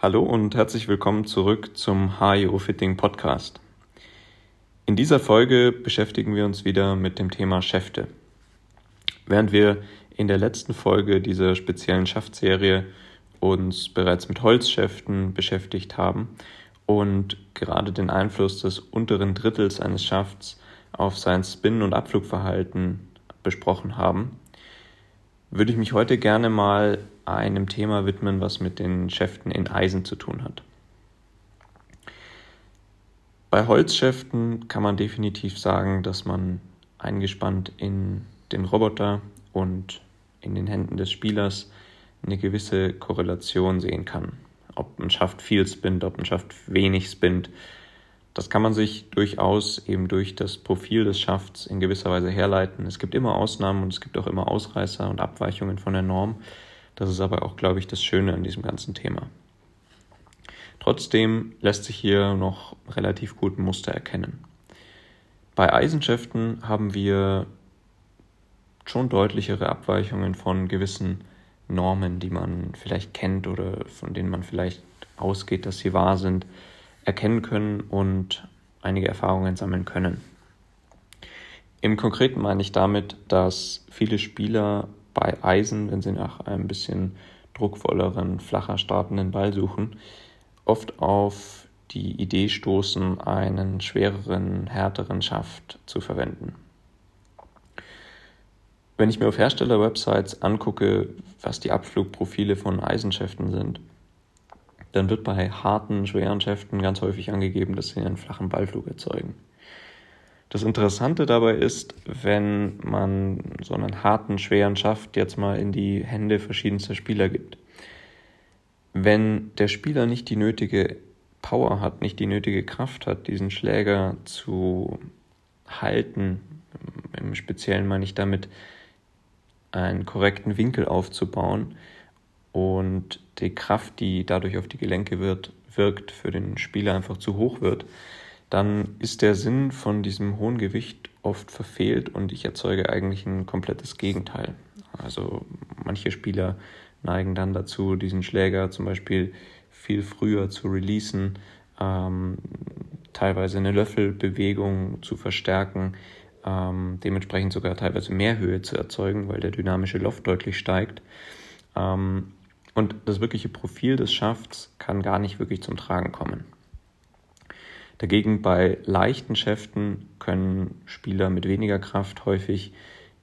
Hallo und herzlich willkommen zurück zum HIO Fitting Podcast. In dieser Folge beschäftigen wir uns wieder mit dem Thema Schäfte. Während wir in der letzten Folge dieser speziellen Schaftserie uns bereits mit Holzschäften beschäftigt haben und gerade den Einfluss des unteren Drittels eines Schafts auf sein Spin- und Abflugverhalten besprochen haben, würde ich mich heute gerne mal einem Thema widmen, was mit den Schäften in Eisen zu tun hat. Bei Holzschäften kann man definitiv sagen, dass man eingespannt in den Roboter und in den Händen des Spielers eine gewisse Korrelation sehen kann. Ob ein Schaft viel spinnt, ob ein Schaft wenig spinnt, das kann man sich durchaus eben durch das Profil des Schafts in gewisser Weise herleiten. Es gibt immer Ausnahmen und es gibt auch immer Ausreißer und Abweichungen von der Norm. Das ist aber auch, glaube ich, das Schöne an diesem ganzen Thema. Trotzdem lässt sich hier noch relativ gut ein Muster erkennen. Bei Eisenschäften haben wir schon deutlichere Abweichungen von gewissen Normen, die man vielleicht kennt oder von denen man vielleicht ausgeht, dass sie wahr sind erkennen können und einige Erfahrungen sammeln können. Im Konkreten meine ich damit, dass viele Spieler bei Eisen, wenn sie nach einem bisschen druckvolleren, flacher startenden Ball suchen, oft auf die Idee stoßen, einen schwereren, härteren Schaft zu verwenden. Wenn ich mir auf Herstellerwebsites angucke, was die Abflugprofile von Eisenschäften sind, dann wird bei harten, schweren Schäften ganz häufig angegeben, dass sie einen flachen Ballflug erzeugen. Das Interessante dabei ist, wenn man so einen harten, schweren Schaft jetzt mal in die Hände verschiedenster Spieler gibt. Wenn der Spieler nicht die nötige Power hat, nicht die nötige Kraft hat, diesen Schläger zu halten, im Speziellen meine ich damit, einen korrekten Winkel aufzubauen, und die Kraft, die dadurch auf die Gelenke wird, wirkt, für den Spieler einfach zu hoch wird, dann ist der Sinn von diesem hohen Gewicht oft verfehlt und ich erzeuge eigentlich ein komplettes Gegenteil. Also manche Spieler neigen dann dazu, diesen Schläger zum Beispiel viel früher zu releasen, ähm, teilweise eine Löffelbewegung zu verstärken, ähm, dementsprechend sogar teilweise mehr Höhe zu erzeugen, weil der dynamische Loft deutlich steigt. Ähm, und das wirkliche Profil des Schafts kann gar nicht wirklich zum Tragen kommen. Dagegen bei leichten Schäften können Spieler mit weniger Kraft häufig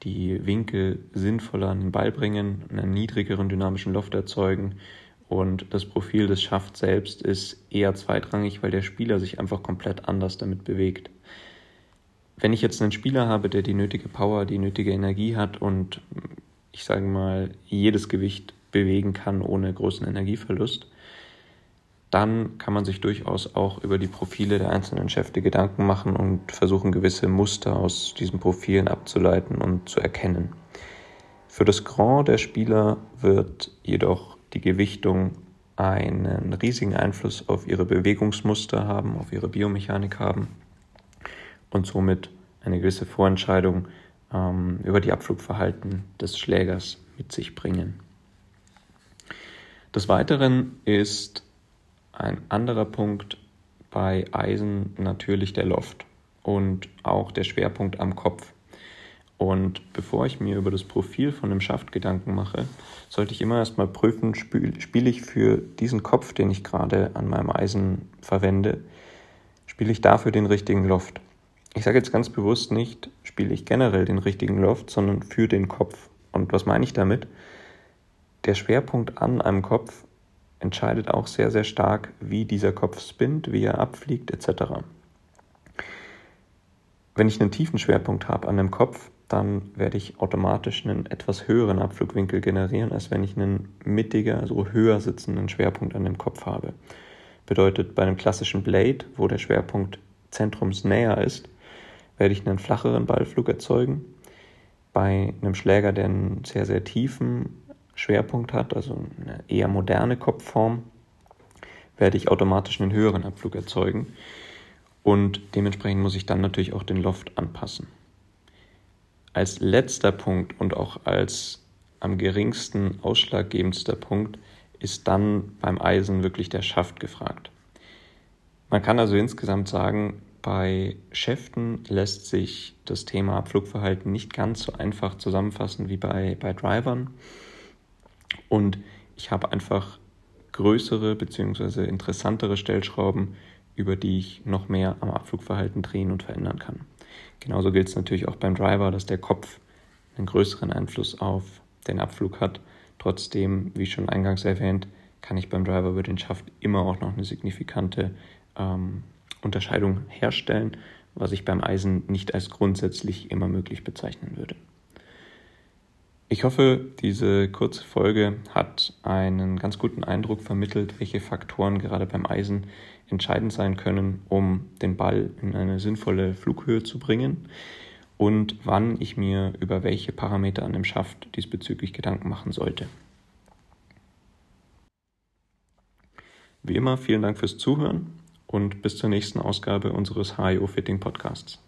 die Winkel sinnvoller an den Ball bringen, einen niedrigeren dynamischen Loft erzeugen und das Profil des Schafts selbst ist eher zweitrangig, weil der Spieler sich einfach komplett anders damit bewegt. Wenn ich jetzt einen Spieler habe, der die nötige Power, die nötige Energie hat und ich sage mal jedes Gewicht bewegen kann ohne großen Energieverlust, dann kann man sich durchaus auch über die Profile der einzelnen Schäfte Gedanken machen und versuchen, gewisse Muster aus diesen Profilen abzuleiten und zu erkennen. Für das Grand der Spieler wird jedoch die Gewichtung einen riesigen Einfluss auf ihre Bewegungsmuster haben, auf ihre Biomechanik haben und somit eine gewisse Vorentscheidung ähm, über die Abflugverhalten des Schlägers mit sich bringen. Des Weiteren ist ein anderer Punkt bei Eisen natürlich der Loft und auch der Schwerpunkt am Kopf. Und bevor ich mir über das Profil von dem Schaft Gedanken mache, sollte ich immer erstmal prüfen, spiele ich für diesen Kopf, den ich gerade an meinem Eisen verwende, spiele ich dafür den richtigen Loft. Ich sage jetzt ganz bewusst nicht, spiele ich generell den richtigen Loft, sondern für den Kopf. Und was meine ich damit? Der Schwerpunkt an einem Kopf entscheidet auch sehr, sehr stark, wie dieser Kopf spinnt, wie er abfliegt etc. Wenn ich einen tiefen Schwerpunkt habe an dem Kopf, dann werde ich automatisch einen etwas höheren Abflugwinkel generieren, als wenn ich einen mittiger, also höher sitzenden Schwerpunkt an dem Kopf habe. Bedeutet, bei einem klassischen Blade, wo der Schwerpunkt zentrumsnäher ist, werde ich einen flacheren Ballflug erzeugen. Bei einem Schläger, der einen sehr, sehr tiefen Schwerpunkt hat, also eine eher moderne Kopfform, werde ich automatisch einen höheren Abflug erzeugen. Und dementsprechend muss ich dann natürlich auch den Loft anpassen. Als letzter Punkt und auch als am geringsten ausschlaggebendster Punkt ist dann beim Eisen wirklich der Schaft gefragt. Man kann also insgesamt sagen, bei Schäften lässt sich das Thema Abflugverhalten nicht ganz so einfach zusammenfassen wie bei, bei Drivern. Und ich habe einfach größere bzw. interessantere Stellschrauben, über die ich noch mehr am Abflugverhalten drehen und verändern kann. Genauso gilt es natürlich auch beim Driver, dass der Kopf einen größeren Einfluss auf den Abflug hat. Trotzdem, wie schon eingangs erwähnt, kann ich beim Driver über den Schaft immer auch noch eine signifikante ähm, Unterscheidung herstellen, was ich beim Eisen nicht als grundsätzlich immer möglich bezeichnen würde. Ich hoffe, diese kurze Folge hat einen ganz guten Eindruck vermittelt, welche Faktoren gerade beim Eisen entscheidend sein können, um den Ball in eine sinnvolle Flughöhe zu bringen und wann ich mir über welche Parameter an dem Schaft diesbezüglich Gedanken machen sollte. Wie immer, vielen Dank fürs Zuhören und bis zur nächsten Ausgabe unseres HIO Fitting Podcasts.